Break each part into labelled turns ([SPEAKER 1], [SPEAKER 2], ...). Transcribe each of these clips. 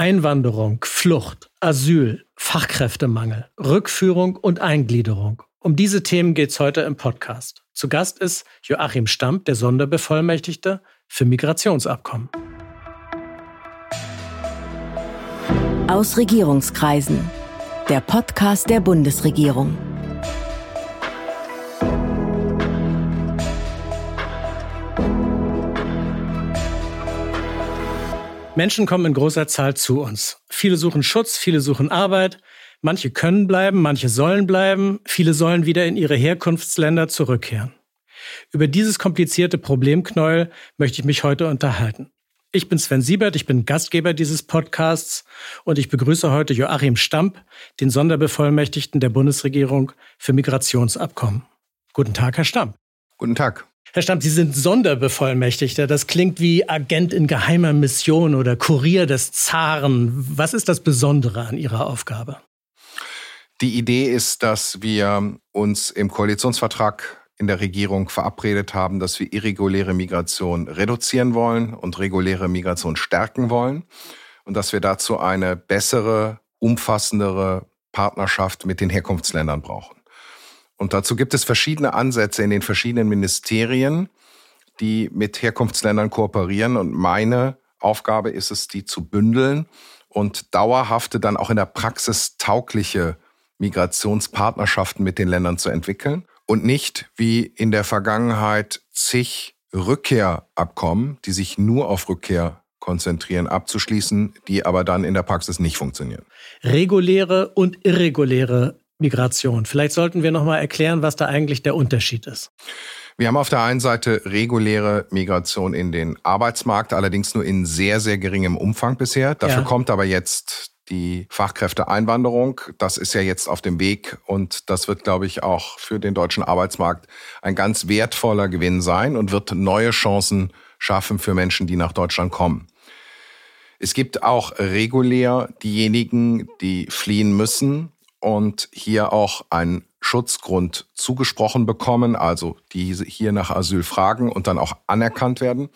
[SPEAKER 1] Einwanderung, Flucht, Asyl, Fachkräftemangel, Rückführung und Eingliederung. Um diese Themen geht es heute im Podcast. Zu Gast ist Joachim Stamp, der Sonderbevollmächtigte für Migrationsabkommen.
[SPEAKER 2] Aus Regierungskreisen. Der Podcast der Bundesregierung.
[SPEAKER 1] Menschen kommen in großer Zahl zu uns. Viele suchen Schutz, viele suchen Arbeit. Manche können bleiben, manche sollen bleiben. Viele sollen wieder in ihre Herkunftsländer zurückkehren. Über dieses komplizierte Problemknäuel möchte ich mich heute unterhalten. Ich bin Sven Siebert, ich bin Gastgeber dieses Podcasts und ich begrüße heute Joachim Stamp, den Sonderbevollmächtigten der Bundesregierung für Migrationsabkommen. Guten Tag, Herr Stamp.
[SPEAKER 3] Guten Tag.
[SPEAKER 1] Herr Stamp, Sie sind Sonderbevollmächtigter. Das klingt wie Agent in geheimer Mission oder Kurier des Zaren. Was ist das Besondere an Ihrer Aufgabe?
[SPEAKER 3] Die Idee ist, dass wir uns im Koalitionsvertrag in der Regierung verabredet haben, dass wir irreguläre Migration reduzieren wollen und reguläre Migration stärken wollen und dass wir dazu eine bessere, umfassendere Partnerschaft mit den Herkunftsländern brauchen. Und dazu gibt es verschiedene Ansätze in den verschiedenen Ministerien, die mit Herkunftsländern kooperieren. Und meine Aufgabe ist es, die zu bündeln und dauerhafte, dann auch in der Praxis taugliche Migrationspartnerschaften mit den Ländern zu entwickeln und nicht wie in der Vergangenheit zig Rückkehrabkommen, die sich nur auf Rückkehr konzentrieren, abzuschließen, die aber dann in der Praxis nicht funktionieren.
[SPEAKER 1] Reguläre und irreguläre Migration. Vielleicht sollten wir noch mal erklären, was da eigentlich der Unterschied ist.
[SPEAKER 3] Wir haben auf der einen Seite reguläre Migration in den Arbeitsmarkt, allerdings nur in sehr, sehr geringem Umfang bisher. Dafür ja. kommt aber jetzt die Fachkräfteeinwanderung. Das ist ja jetzt auf dem Weg und das wird, glaube ich, auch für den deutschen Arbeitsmarkt ein ganz wertvoller Gewinn sein und wird neue Chancen schaffen für Menschen, die nach Deutschland kommen. Es gibt auch regulär diejenigen, die fliehen müssen und hier auch einen Schutzgrund zugesprochen bekommen, also die hier nach Asyl fragen und dann auch anerkannt werden.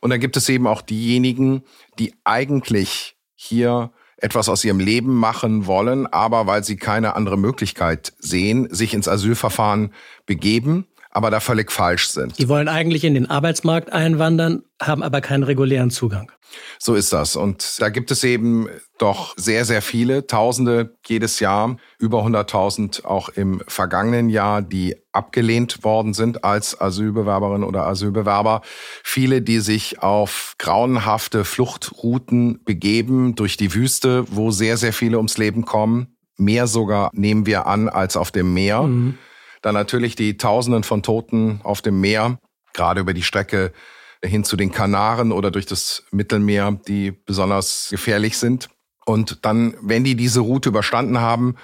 [SPEAKER 3] Und dann gibt es eben auch diejenigen, die eigentlich hier etwas aus ihrem Leben machen wollen, aber weil sie keine andere Möglichkeit sehen, sich ins Asylverfahren begeben, aber da völlig falsch sind.
[SPEAKER 1] Die wollen eigentlich in den Arbeitsmarkt einwandern, haben aber keinen regulären Zugang.
[SPEAKER 3] So ist das. Und da gibt es eben doch sehr, sehr viele, Tausende jedes Jahr, über 100.000 auch im vergangenen Jahr, die abgelehnt worden sind als Asylbewerberin oder Asylbewerber. Viele, die sich auf grauenhafte Fluchtrouten begeben durch die Wüste, wo sehr, sehr viele ums Leben kommen. Mehr sogar nehmen wir an als auf dem Meer. Mhm. Dann natürlich die Tausenden von Toten auf dem Meer, gerade über die Strecke hin zu den Kanaren oder durch das Mittelmeer, die besonders gefährlich sind. Und dann, wenn die diese Route überstanden haben,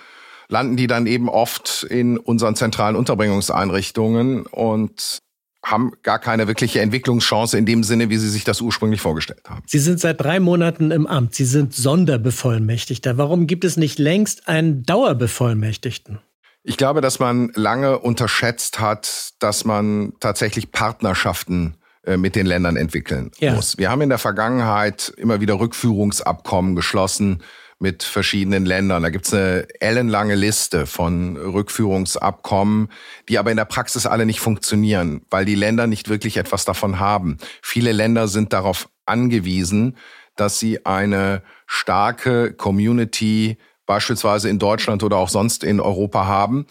[SPEAKER 3] landen die dann eben oft in unseren zentralen Unterbringungseinrichtungen und haben gar keine wirkliche Entwicklungschance in dem Sinne, wie Sie sich das ursprünglich vorgestellt haben.
[SPEAKER 1] Sie sind seit drei Monaten im Amt. Sie sind Sonderbevollmächtigter. Warum gibt es nicht längst einen Dauerbevollmächtigten?
[SPEAKER 3] Ich glaube, dass man lange unterschätzt hat, dass man tatsächlich Partnerschaften äh, mit den Ländern entwickeln ja. muss. Wir haben in der Vergangenheit immer wieder Rückführungsabkommen geschlossen mit verschiedenen Ländern. Da gibt es eine ellenlange Liste von Rückführungsabkommen, die aber in der Praxis alle nicht funktionieren, weil die Länder nicht wirklich etwas davon haben. Viele Länder sind darauf angewiesen, dass sie eine starke Community beispielsweise in Deutschland oder auch sonst in Europa haben,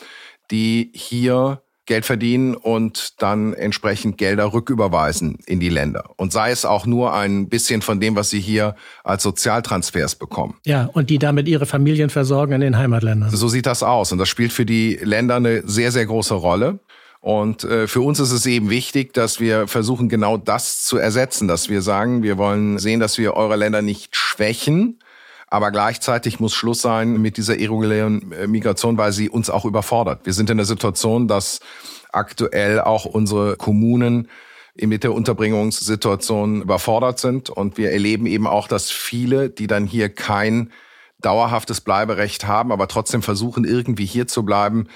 [SPEAKER 3] die hier Geld verdienen und dann entsprechend Gelder rücküberweisen in die Länder. Und sei es auch nur ein bisschen von dem, was sie hier als Sozialtransfers bekommen.
[SPEAKER 1] Ja, und die damit ihre Familien versorgen in den Heimatländern.
[SPEAKER 3] So sieht das aus. Und das spielt für die Länder eine sehr, sehr große Rolle. Und äh, für uns ist es eben wichtig, dass wir versuchen, genau das zu ersetzen, dass wir sagen, wir wollen sehen, dass wir eure Länder nicht schwächen, aber gleichzeitig muss Schluss sein mit dieser irregulären äh, Migration, weil sie uns auch überfordert. Wir sind in der Situation, dass aktuell auch unsere Kommunen mit der Unterbringungssituation überfordert sind. Und wir erleben eben auch, dass viele, die dann hier kein dauerhaftes Bleiberecht haben, aber trotzdem versuchen, irgendwie hier zu bleiben,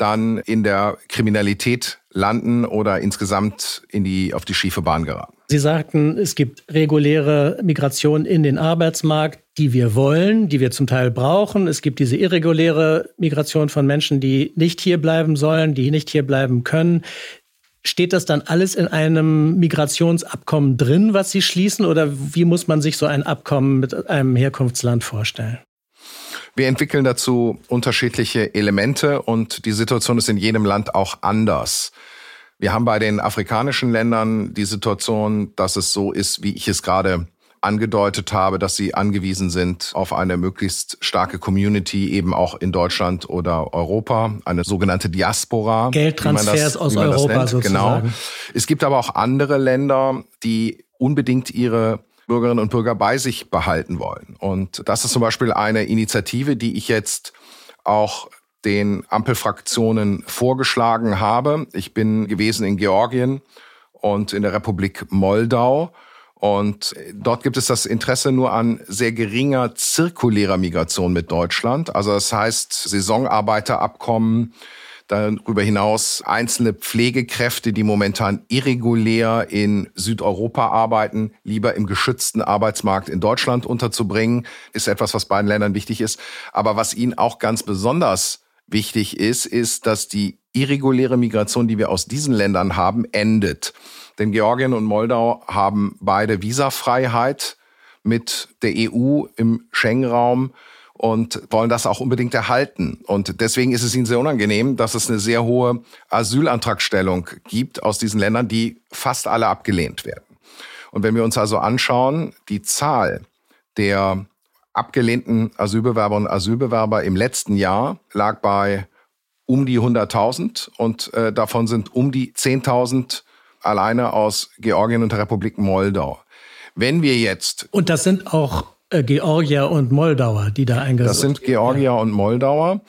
[SPEAKER 3] dann in der Kriminalität landen oder insgesamt in die, auf die schiefe Bahn geraten.
[SPEAKER 1] Sie sagten, es gibt reguläre Migration in den Arbeitsmarkt, die wir wollen, die wir zum Teil brauchen. Es gibt diese irreguläre Migration von Menschen, die nicht hier bleiben sollen, die nicht hier bleiben können. Steht das dann alles in einem Migrationsabkommen drin, was Sie schließen, oder wie muss man sich so ein Abkommen mit einem Herkunftsland vorstellen?
[SPEAKER 3] Wir entwickeln dazu unterschiedliche Elemente und die Situation ist in jedem Land auch anders. Wir haben bei den afrikanischen Ländern die Situation, dass es so ist, wie ich es gerade angedeutet habe, dass sie angewiesen sind auf eine möglichst starke Community, eben auch in Deutschland oder Europa, eine sogenannte Diaspora.
[SPEAKER 1] Geldtransfers das, aus Europa sozusagen.
[SPEAKER 3] Genau. Es gibt aber auch andere Länder, die unbedingt ihre Bürgerinnen und Bürger bei sich behalten wollen. Und das ist zum Beispiel eine Initiative, die ich jetzt auch den Ampelfraktionen vorgeschlagen habe. Ich bin gewesen in Georgien und in der Republik Moldau. Und dort gibt es das Interesse nur an sehr geringer zirkulärer Migration mit Deutschland. Also das heißt Saisonarbeiterabkommen, Darüber hinaus einzelne Pflegekräfte, die momentan irregulär in Südeuropa arbeiten, lieber im geschützten Arbeitsmarkt in Deutschland unterzubringen, ist etwas, was beiden Ländern wichtig ist. Aber was ihnen auch ganz besonders wichtig ist, ist, dass die irreguläre Migration, die wir aus diesen Ländern haben, endet. Denn Georgien und Moldau haben beide Visafreiheit mit der EU im Schengen-Raum und wollen das auch unbedingt erhalten. Und deswegen ist es ihnen sehr unangenehm, dass es eine sehr hohe Asylantragstellung gibt aus diesen Ländern, die fast alle abgelehnt werden. Und wenn wir uns also anschauen, die Zahl der abgelehnten Asylbewerberinnen und Asylbewerber im letzten Jahr lag bei um die 100.000 und äh, davon sind um die 10.000 alleine aus Georgien und der Republik Moldau. Wenn wir jetzt.
[SPEAKER 1] Und das sind auch äh, Georgier und Moldauer, die da eingesetzt
[SPEAKER 3] Das sind Georgier ja. und Moldauer.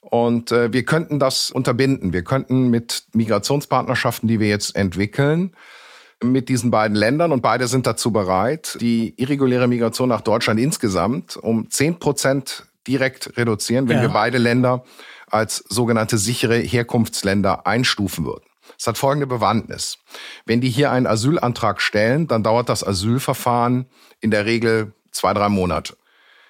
[SPEAKER 3] Und äh, wir könnten das unterbinden. Wir könnten mit Migrationspartnerschaften, die wir jetzt entwickeln, mit diesen beiden Ländern und beide sind dazu bereit, die irreguläre Migration nach Deutschland insgesamt um zehn Prozent direkt reduzieren, wenn ja. wir beide Länder als sogenannte sichere Herkunftsländer einstufen würden. Es hat folgende Bewandtnis. Wenn die hier einen Asylantrag stellen, dann dauert das Asylverfahren in der Regel zwei, drei Monate.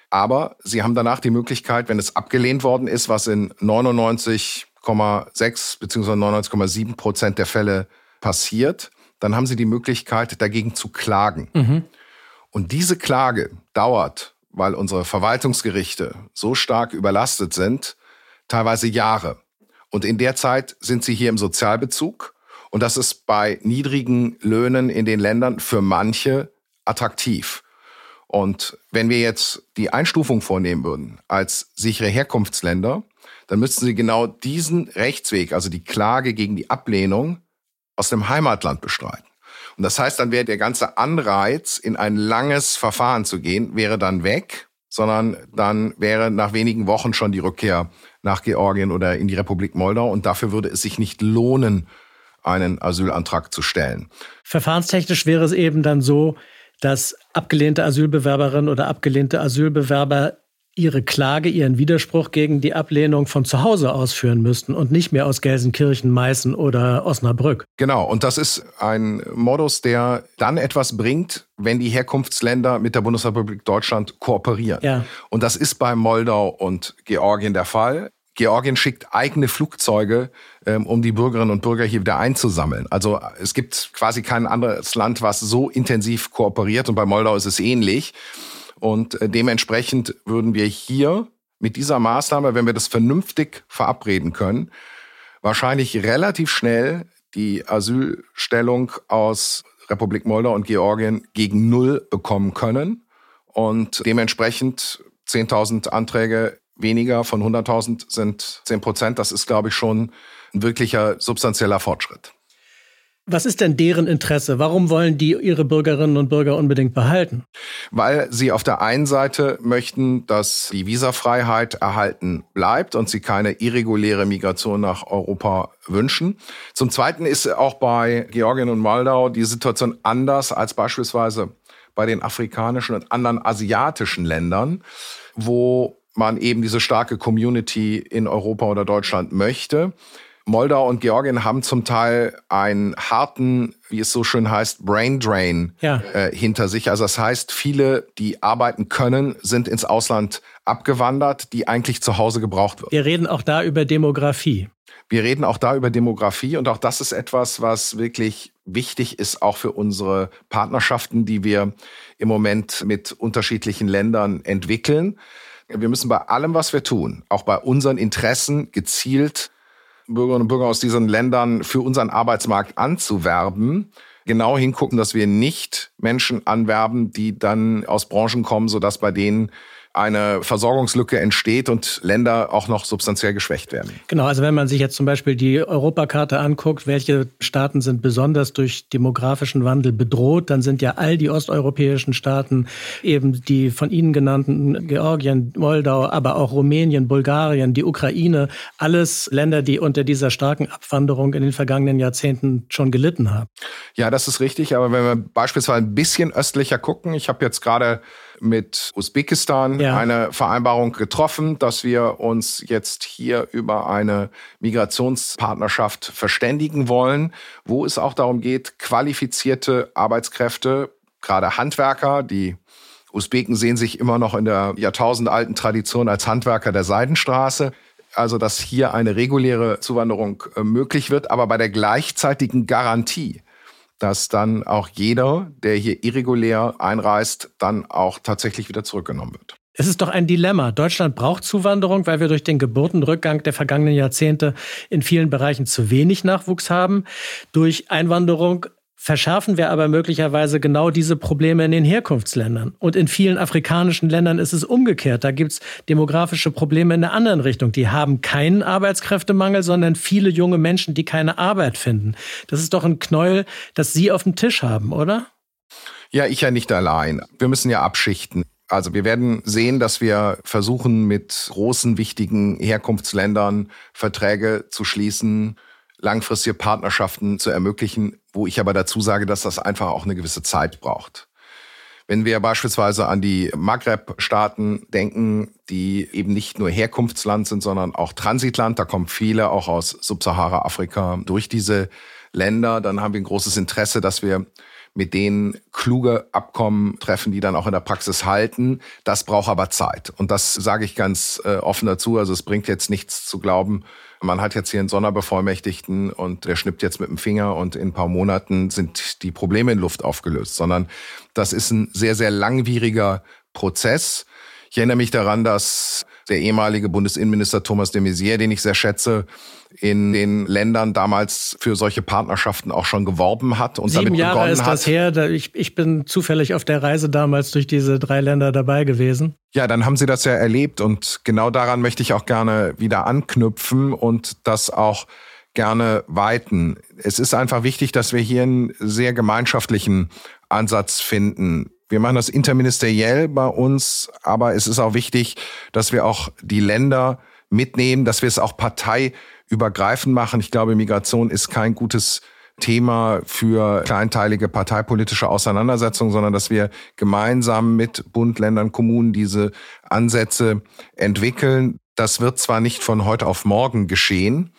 [SPEAKER 3] Aber sie haben danach die Möglichkeit, wenn es abgelehnt worden ist, was in 99,6 bzw. 99,7 Prozent der Fälle passiert, dann haben sie die Möglichkeit, dagegen zu klagen. Mhm. Und diese Klage dauert, weil unsere Verwaltungsgerichte so stark überlastet sind, teilweise Jahre. Und in der Zeit sind sie hier im Sozialbezug. Und das ist bei niedrigen Löhnen in den Ländern für manche attraktiv. Und wenn wir jetzt die Einstufung vornehmen würden als sichere Herkunftsländer, dann müssten sie genau diesen Rechtsweg, also die Klage gegen die Ablehnung, aus dem Heimatland bestreiten. Und das heißt, dann wäre der ganze Anreiz, in ein langes Verfahren zu gehen, wäre dann weg, sondern dann wäre nach wenigen Wochen schon die Rückkehr nach Georgien oder in die Republik Moldau. Und dafür würde es sich nicht lohnen, einen Asylantrag zu stellen.
[SPEAKER 1] Verfahrenstechnisch wäre es eben dann so, dass abgelehnte Asylbewerberinnen oder abgelehnte Asylbewerber ihre Klage, ihren Widerspruch gegen die Ablehnung von zu Hause ausführen müssten und nicht mehr aus Gelsenkirchen, Meißen oder Osnabrück.
[SPEAKER 3] Genau, und das ist ein Modus, der dann etwas bringt, wenn die Herkunftsländer mit der Bundesrepublik Deutschland kooperieren. Ja. Und das ist bei Moldau und Georgien der Fall. Georgien schickt eigene Flugzeuge, ähm, um die Bürgerinnen und Bürger hier wieder einzusammeln. Also es gibt quasi kein anderes Land, was so intensiv kooperiert. Und bei Moldau ist es ähnlich. Und äh, dementsprechend würden wir hier mit dieser Maßnahme, wenn wir das vernünftig verabreden können, wahrscheinlich relativ schnell die Asylstellung aus Republik Moldau und Georgien gegen Null bekommen können und dementsprechend 10.000 Anträge weniger von 100.000 sind 10 Prozent. Das ist, glaube ich, schon ein wirklicher substanzieller Fortschritt.
[SPEAKER 1] Was ist denn deren Interesse? Warum wollen die ihre Bürgerinnen und Bürger unbedingt behalten?
[SPEAKER 3] Weil sie auf der einen Seite möchten, dass die Visafreiheit erhalten bleibt und sie keine irreguläre Migration nach Europa wünschen. Zum Zweiten ist auch bei Georgien und Moldau die Situation anders als beispielsweise bei den afrikanischen und anderen asiatischen Ländern, wo man eben diese starke Community in Europa oder Deutschland möchte. Moldau und Georgien haben zum Teil einen harten, wie es so schön heißt, Brain Drain ja. äh, hinter sich. Also das heißt, viele, die arbeiten können, sind ins Ausland abgewandert, die eigentlich zu Hause gebraucht wird.
[SPEAKER 1] Wir reden auch da über Demografie.
[SPEAKER 3] Wir reden auch da über Demografie und auch das ist etwas, was wirklich wichtig ist, auch für unsere Partnerschaften, die wir im Moment mit unterschiedlichen Ländern entwickeln. Wir müssen bei allem, was wir tun, auch bei unseren Interessen gezielt Bürgerinnen und Bürger aus diesen Ländern für unseren Arbeitsmarkt anzuwerben, genau hingucken, dass wir nicht Menschen anwerben, die dann aus Branchen kommen, sodass bei denen eine Versorgungslücke entsteht und Länder auch noch substanziell geschwächt werden.
[SPEAKER 1] Genau, also wenn man sich jetzt zum Beispiel die Europakarte anguckt, welche Staaten sind besonders durch demografischen Wandel bedroht, dann sind ja all die osteuropäischen Staaten eben die von Ihnen genannten Georgien, Moldau, aber auch Rumänien, Bulgarien, die Ukraine, alles Länder, die unter dieser starken Abwanderung in den vergangenen Jahrzehnten schon gelitten haben.
[SPEAKER 3] Ja, das ist richtig, aber wenn wir beispielsweise ein bisschen östlicher gucken, ich habe jetzt gerade mit Usbekistan ja. eine Vereinbarung getroffen, dass wir uns jetzt hier über eine Migrationspartnerschaft verständigen wollen, wo es auch darum geht, qualifizierte Arbeitskräfte, gerade Handwerker, die Usbeken sehen sich immer noch in der jahrtausendalten Tradition als Handwerker der Seidenstraße. Also, dass hier eine reguläre Zuwanderung äh, möglich wird, aber bei der gleichzeitigen Garantie, dass dann auch jeder, der hier irregulär einreist, dann auch tatsächlich wieder zurückgenommen wird.
[SPEAKER 1] Es ist doch ein Dilemma. Deutschland braucht Zuwanderung, weil wir durch den Geburtenrückgang der vergangenen Jahrzehnte in vielen Bereichen zu wenig Nachwuchs haben. Durch Einwanderung verschärfen wir aber möglicherweise genau diese Probleme in den Herkunftsländern. Und in vielen afrikanischen Ländern ist es umgekehrt. Da gibt es demografische Probleme in der anderen Richtung. Die haben keinen Arbeitskräftemangel, sondern viele junge Menschen, die keine Arbeit finden. Das ist doch ein Knäuel, das Sie auf dem Tisch haben, oder?
[SPEAKER 3] Ja, ich ja nicht allein. Wir müssen ja abschichten. Also wir werden sehen, dass wir versuchen, mit großen, wichtigen Herkunftsländern Verträge zu schließen, langfristige Partnerschaften zu ermöglichen, wo ich aber dazu sage, dass das einfach auch eine gewisse Zeit braucht. Wenn wir beispielsweise an die Maghreb-Staaten denken, die eben nicht nur Herkunftsland sind, sondern auch Transitland, da kommen viele auch aus Subsahara-Afrika durch diese Länder, dann haben wir ein großes Interesse, dass wir mit denen kluge Abkommen treffen, die dann auch in der Praxis halten. Das braucht aber Zeit. Und das sage ich ganz äh, offen dazu. Also es bringt jetzt nichts zu glauben, man hat jetzt hier einen Sonderbevollmächtigten und der schnippt jetzt mit dem Finger und in ein paar Monaten sind die Probleme in Luft aufgelöst, sondern das ist ein sehr, sehr langwieriger Prozess. Ich erinnere mich daran, dass der ehemalige Bundesinnenminister Thomas de Maizière, den ich sehr schätze, in den Ländern damals für solche Partnerschaften auch schon geworben hat und
[SPEAKER 1] Sieben
[SPEAKER 3] damit
[SPEAKER 1] Jahre
[SPEAKER 3] begonnen
[SPEAKER 1] ist das her. Ich, ich bin zufällig auf der Reise damals durch diese drei Länder dabei gewesen.
[SPEAKER 3] Ja, dann haben Sie das ja erlebt und genau daran möchte ich auch gerne wieder anknüpfen und das auch gerne weiten. Es ist einfach wichtig, dass wir hier einen sehr gemeinschaftlichen Ansatz finden. Wir machen das interministeriell bei uns, aber es ist auch wichtig, dass wir auch die Länder mitnehmen, dass wir es auch parteiübergreifend machen. Ich glaube, Migration ist kein gutes Thema für kleinteilige parteipolitische Auseinandersetzungen, sondern dass wir gemeinsam mit Bund, Ländern, Kommunen diese Ansätze entwickeln. Das wird zwar nicht von heute auf morgen geschehen,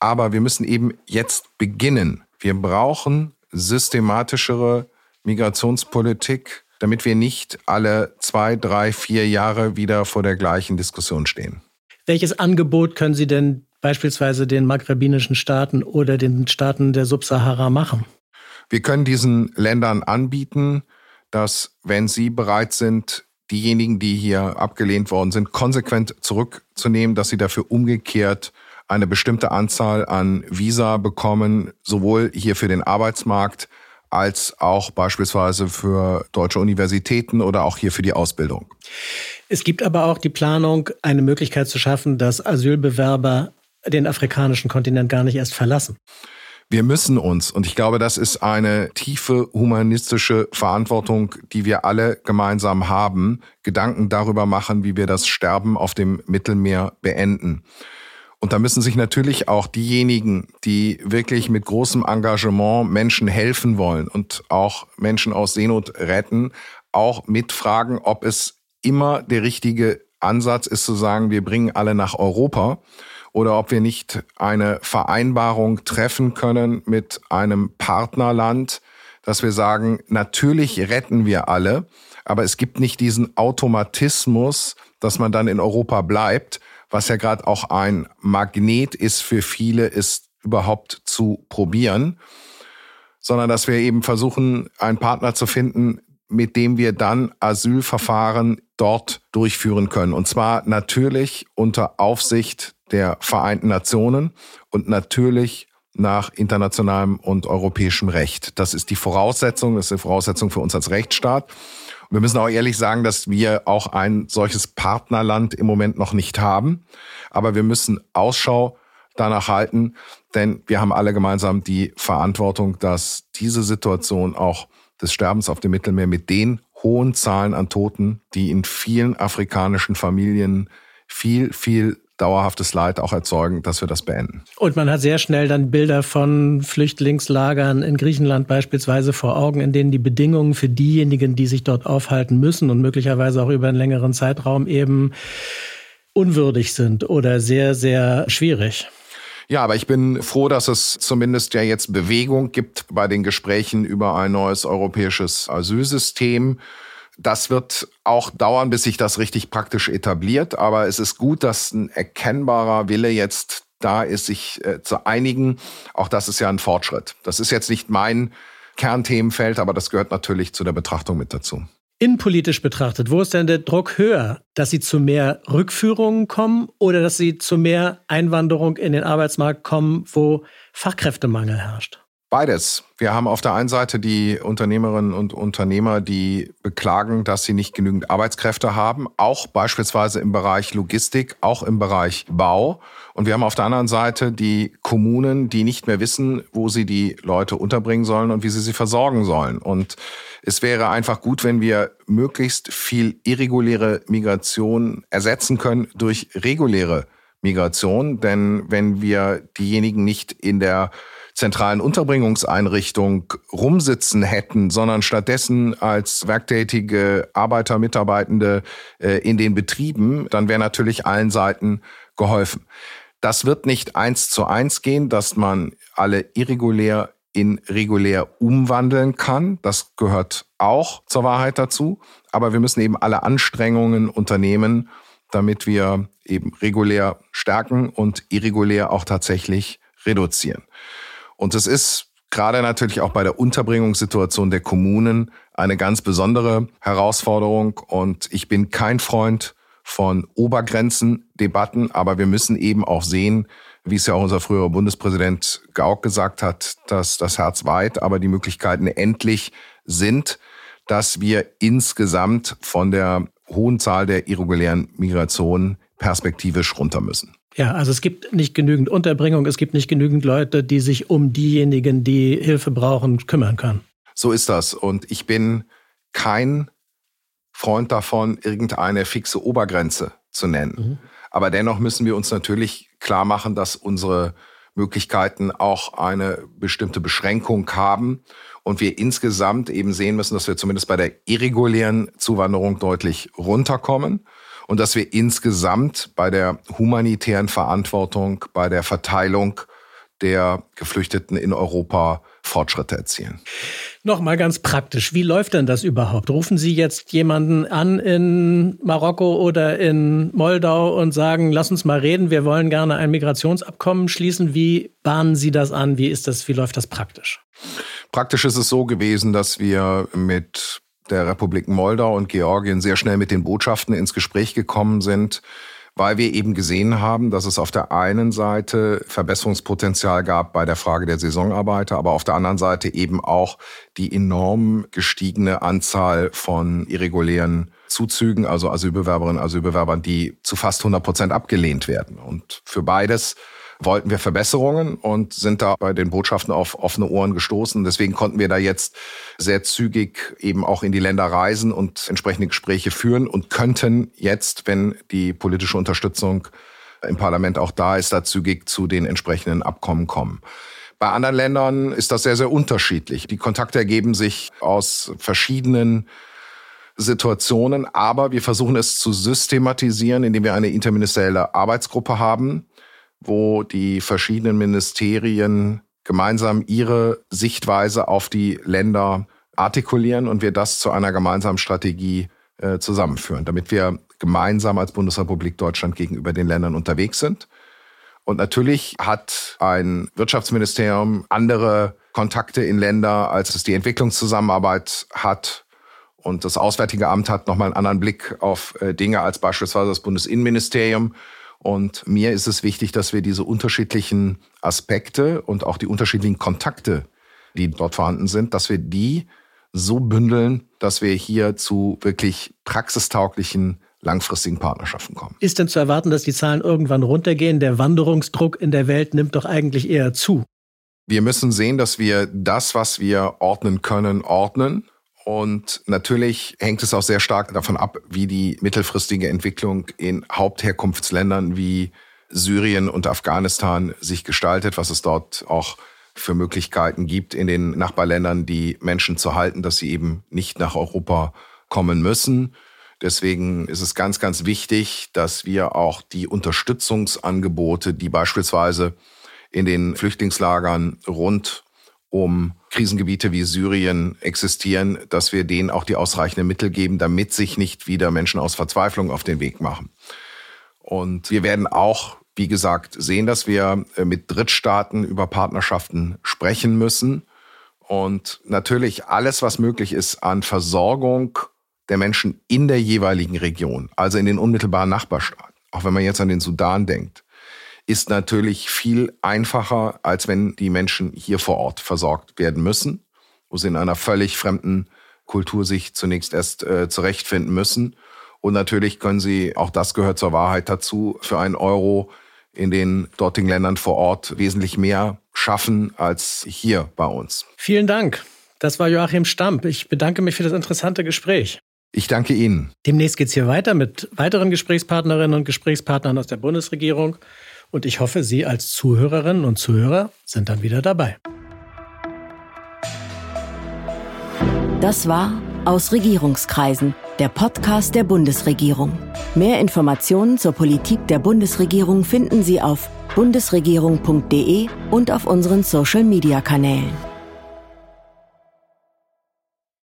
[SPEAKER 3] aber wir müssen eben jetzt beginnen. Wir brauchen systematischere Migrationspolitik, damit wir nicht alle zwei, drei, vier Jahre wieder vor der gleichen Diskussion stehen.
[SPEAKER 1] Welches Angebot können Sie denn beispielsweise den maghrebinischen Staaten oder den Staaten der Subsahara machen?
[SPEAKER 3] Wir können diesen Ländern anbieten, dass, wenn sie bereit sind, diejenigen, die hier abgelehnt worden sind, konsequent zurückzunehmen, dass sie dafür umgekehrt eine bestimmte Anzahl an Visa bekommen, sowohl hier für den Arbeitsmarkt als auch beispielsweise für deutsche Universitäten oder auch hier für die Ausbildung.
[SPEAKER 1] Es gibt aber auch die Planung, eine Möglichkeit zu schaffen, dass Asylbewerber den afrikanischen Kontinent gar nicht erst verlassen.
[SPEAKER 3] Wir müssen uns, und ich glaube, das ist eine tiefe humanistische Verantwortung, die wir alle gemeinsam haben, Gedanken darüber machen, wie wir das Sterben auf dem Mittelmeer beenden. Und da müssen sich natürlich auch diejenigen, die wirklich mit großem Engagement Menschen helfen wollen und auch Menschen aus Seenot retten, auch mitfragen, ob es immer der richtige Ansatz ist zu sagen, wir bringen alle nach Europa oder ob wir nicht eine Vereinbarung treffen können mit einem Partnerland, dass wir sagen, natürlich retten wir alle, aber es gibt nicht diesen Automatismus, dass man dann in Europa bleibt, was ja gerade auch ein Magnet ist für viele, ist überhaupt zu probieren, sondern dass wir eben versuchen, einen Partner zu finden, mit dem wir dann Asylverfahren dort durchführen können. Und zwar natürlich unter Aufsicht der Vereinten Nationen und natürlich nach internationalem und europäischem Recht. Das ist die Voraussetzung, das ist die Voraussetzung für uns als Rechtsstaat. Wir müssen auch ehrlich sagen, dass wir auch ein solches Partnerland im Moment noch nicht haben. Aber wir müssen Ausschau danach halten, denn wir haben alle gemeinsam die Verantwortung, dass diese Situation auch des Sterbens auf dem Mittelmeer mit den hohen Zahlen an Toten, die in vielen afrikanischen Familien viel, viel dauerhaftes Leid auch erzeugen, dass wir das beenden.
[SPEAKER 1] Und man hat sehr schnell dann Bilder von Flüchtlingslagern in Griechenland beispielsweise vor Augen, in denen die Bedingungen für diejenigen, die sich dort aufhalten müssen und möglicherweise auch über einen längeren Zeitraum eben unwürdig sind oder sehr, sehr schwierig.
[SPEAKER 3] Ja, aber ich bin froh, dass es zumindest ja jetzt Bewegung gibt bei den Gesprächen über ein neues europäisches Asylsystem. Das wird auch dauern, bis sich das richtig praktisch etabliert. Aber es ist gut, dass ein erkennbarer Wille jetzt da ist, sich äh, zu einigen. Auch das ist ja ein Fortschritt. Das ist jetzt nicht mein Kernthemenfeld, aber das gehört natürlich zu der Betrachtung mit dazu.
[SPEAKER 1] Innenpolitisch betrachtet, wo ist denn der Druck höher? Dass sie zu mehr Rückführungen kommen oder dass sie zu mehr Einwanderung in den Arbeitsmarkt kommen, wo Fachkräftemangel herrscht?
[SPEAKER 3] Beides. Wir haben auf der einen Seite die Unternehmerinnen und Unternehmer, die beklagen, dass sie nicht genügend Arbeitskräfte haben, auch beispielsweise im Bereich Logistik, auch im Bereich Bau. Und wir haben auf der anderen Seite die Kommunen, die nicht mehr wissen, wo sie die Leute unterbringen sollen und wie sie sie versorgen sollen. Und es wäre einfach gut, wenn wir möglichst viel irreguläre Migration ersetzen können durch reguläre Migration. Denn wenn wir diejenigen nicht in der zentralen Unterbringungseinrichtung rumsitzen hätten, sondern stattdessen als werktätige Arbeiter, Mitarbeitende äh, in den Betrieben, dann wäre natürlich allen Seiten geholfen. Das wird nicht eins zu eins gehen, dass man alle irregulär in regulär umwandeln kann. Das gehört auch zur Wahrheit dazu. Aber wir müssen eben alle Anstrengungen unternehmen, damit wir eben regulär stärken und irregulär auch tatsächlich reduzieren. Und es ist gerade natürlich auch bei der Unterbringungssituation der Kommunen eine ganz besondere Herausforderung. Und ich bin kein Freund von Obergrenzendebatten, aber wir müssen eben auch sehen, wie es ja auch unser früherer Bundespräsident Gauck gesagt hat, dass das Herz weit, aber die Möglichkeiten endlich sind, dass wir insgesamt von der hohen Zahl der irregulären Migration perspektivisch runter müssen.
[SPEAKER 1] Ja, also es gibt nicht genügend Unterbringung, es gibt nicht genügend Leute, die sich um diejenigen, die Hilfe brauchen, kümmern können.
[SPEAKER 3] So ist das. Und ich bin kein Freund davon, irgendeine fixe Obergrenze zu nennen. Mhm. Aber dennoch müssen wir uns natürlich klar machen, dass unsere Möglichkeiten auch eine bestimmte Beschränkung haben und wir insgesamt eben sehen müssen, dass wir zumindest bei der irregulären Zuwanderung deutlich runterkommen und dass wir insgesamt bei der humanitären Verantwortung, bei der Verteilung der Geflüchteten in Europa Fortschritte erzielen.
[SPEAKER 1] Nochmal ganz praktisch, wie läuft denn das überhaupt? Rufen Sie jetzt jemanden an in Marokko oder in Moldau und sagen, lass uns mal reden, wir wollen gerne ein Migrationsabkommen schließen. Wie bahnen Sie das an? Wie ist das, wie läuft das praktisch?
[SPEAKER 3] Praktisch ist es so gewesen, dass wir mit der Republik Moldau und Georgien sehr schnell mit den Botschaften ins Gespräch gekommen sind, weil wir eben gesehen haben, dass es auf der einen Seite Verbesserungspotenzial gab bei der Frage der Saisonarbeiter, aber auf der anderen Seite eben auch die enorm gestiegene Anzahl von irregulären Zuzügen, also Asylbewerberinnen, Asylbewerbern, die zu fast 100 Prozent abgelehnt werden. Und für beides wollten wir Verbesserungen und sind da bei den Botschaften auf offene Ohren gestoßen. Deswegen konnten wir da jetzt sehr zügig eben auch in die Länder reisen und entsprechende Gespräche führen und könnten jetzt, wenn die politische Unterstützung im Parlament auch da ist, da zügig zu den entsprechenden Abkommen kommen. Bei anderen Ländern ist das sehr, sehr unterschiedlich. Die Kontakte ergeben sich aus verschiedenen Situationen, aber wir versuchen es zu systematisieren, indem wir eine interministerielle Arbeitsgruppe haben, wo die verschiedenen Ministerien gemeinsam ihre Sichtweise auf die Länder artikulieren und wir das zu einer gemeinsamen Strategie äh, zusammenführen, damit wir gemeinsam als Bundesrepublik Deutschland gegenüber den Ländern unterwegs sind. Und natürlich hat ein Wirtschaftsministerium andere Kontakte in Länder, als es die Entwicklungszusammenarbeit hat. Und das Auswärtige Amt hat nochmal einen anderen Blick auf äh, Dinge als beispielsweise das Bundesinnenministerium. Und mir ist es wichtig, dass wir diese unterschiedlichen Aspekte und auch die unterschiedlichen Kontakte, die dort vorhanden sind, dass wir die so bündeln, dass wir hier zu wirklich praxistauglichen langfristigen Partnerschaften kommen.
[SPEAKER 1] Ist denn zu erwarten, dass die Zahlen irgendwann runtergehen? Der Wanderungsdruck in der Welt nimmt doch eigentlich eher zu.
[SPEAKER 3] Wir müssen sehen, dass wir das, was wir ordnen können, ordnen. Und natürlich hängt es auch sehr stark davon ab, wie die mittelfristige Entwicklung in Hauptherkunftsländern wie Syrien und Afghanistan sich gestaltet, was es dort auch für Möglichkeiten gibt, in den Nachbarländern die Menschen zu halten, dass sie eben nicht nach Europa kommen müssen. Deswegen ist es ganz, ganz wichtig, dass wir auch die Unterstützungsangebote, die beispielsweise in den Flüchtlingslagern rund um Krisengebiete wie Syrien existieren, dass wir denen auch die ausreichenden Mittel geben, damit sich nicht wieder Menschen aus Verzweiflung auf den Weg machen. Und wir werden auch wie gesagt, sehen, dass wir äh, mit Drittstaaten über Partnerschaften sprechen müssen. Und natürlich alles, was möglich ist an Versorgung der Menschen in der jeweiligen Region, also in den unmittelbaren Nachbarstaaten, auch wenn man jetzt an den Sudan denkt, ist natürlich viel einfacher, als wenn die Menschen hier vor Ort versorgt werden müssen, wo sie in einer völlig fremden Kultur sich zunächst erst äh, zurechtfinden müssen. Und natürlich können sie, auch das gehört zur Wahrheit dazu, für einen Euro in den dortigen Ländern vor Ort wesentlich mehr schaffen als hier bei uns.
[SPEAKER 1] Vielen Dank. Das war Joachim Stamp. Ich bedanke mich für das interessante Gespräch.
[SPEAKER 3] Ich danke Ihnen.
[SPEAKER 1] Demnächst geht es hier weiter mit weiteren Gesprächspartnerinnen und Gesprächspartnern aus der Bundesregierung. Und ich hoffe, Sie als Zuhörerinnen und Zuhörer sind dann wieder dabei.
[SPEAKER 2] Das war aus Regierungskreisen der Podcast der Bundesregierung. Mehr Informationen zur Politik der Bundesregierung finden Sie auf bundesregierung.de und auf unseren Social-Media-Kanälen.